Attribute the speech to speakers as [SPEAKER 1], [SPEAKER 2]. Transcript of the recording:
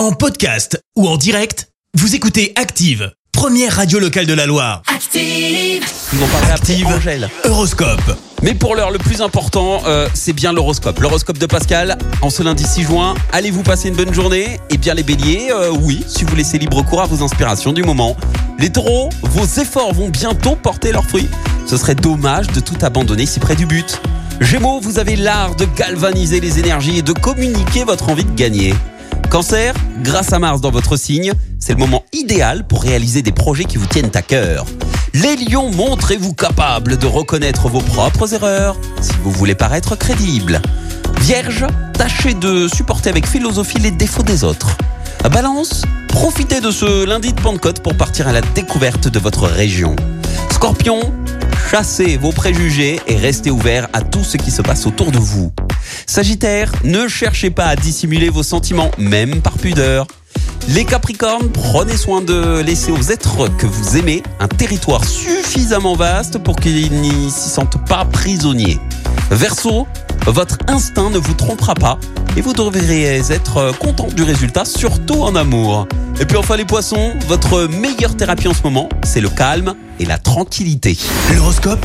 [SPEAKER 1] En podcast ou en direct, vous écoutez Active, première radio locale de la Loire.
[SPEAKER 2] Active.
[SPEAKER 3] Ils vont parler
[SPEAKER 1] Active.
[SPEAKER 3] après Angèle.
[SPEAKER 1] Horoscope.
[SPEAKER 3] Mais pour l'heure, le plus important, euh, c'est bien l'horoscope. L'horoscope de Pascal, en ce lundi 6 juin. Allez-vous passer une bonne journée? Eh bien, les béliers, euh, oui, si vous laissez libre cours à vos inspirations du moment. Les taureaux, vos efforts vont bientôt porter leurs fruits. Ce serait dommage de tout abandonner si près du but. Gémeaux, vous avez l'art de galvaniser les énergies et de communiquer votre envie de gagner. Cancer, grâce à Mars dans votre signe, c'est le moment idéal pour réaliser des projets qui vous tiennent à cœur. Les lions, montrez-vous capable de reconnaître vos propres erreurs si vous voulez paraître crédible. Vierge, tâchez de supporter avec philosophie les défauts des autres. Balance, profitez de ce lundi de Pentecôte pour partir à la découverte de votre région. Scorpion, chassez vos préjugés et restez ouvert à tout ce qui se passe autour de vous. Sagittaire, ne cherchez pas à dissimuler vos sentiments, même par pudeur. Les Capricornes, prenez soin de laisser aux êtres que vous aimez un territoire suffisamment vaste pour qu'ils n'y s'y sentent pas prisonniers. Verseau, votre instinct ne vous trompera pas et vous devriez être content du résultat, surtout en amour. Et puis enfin les poissons, votre meilleure thérapie en ce moment, c'est le calme et la tranquillité.
[SPEAKER 1] L'horoscope?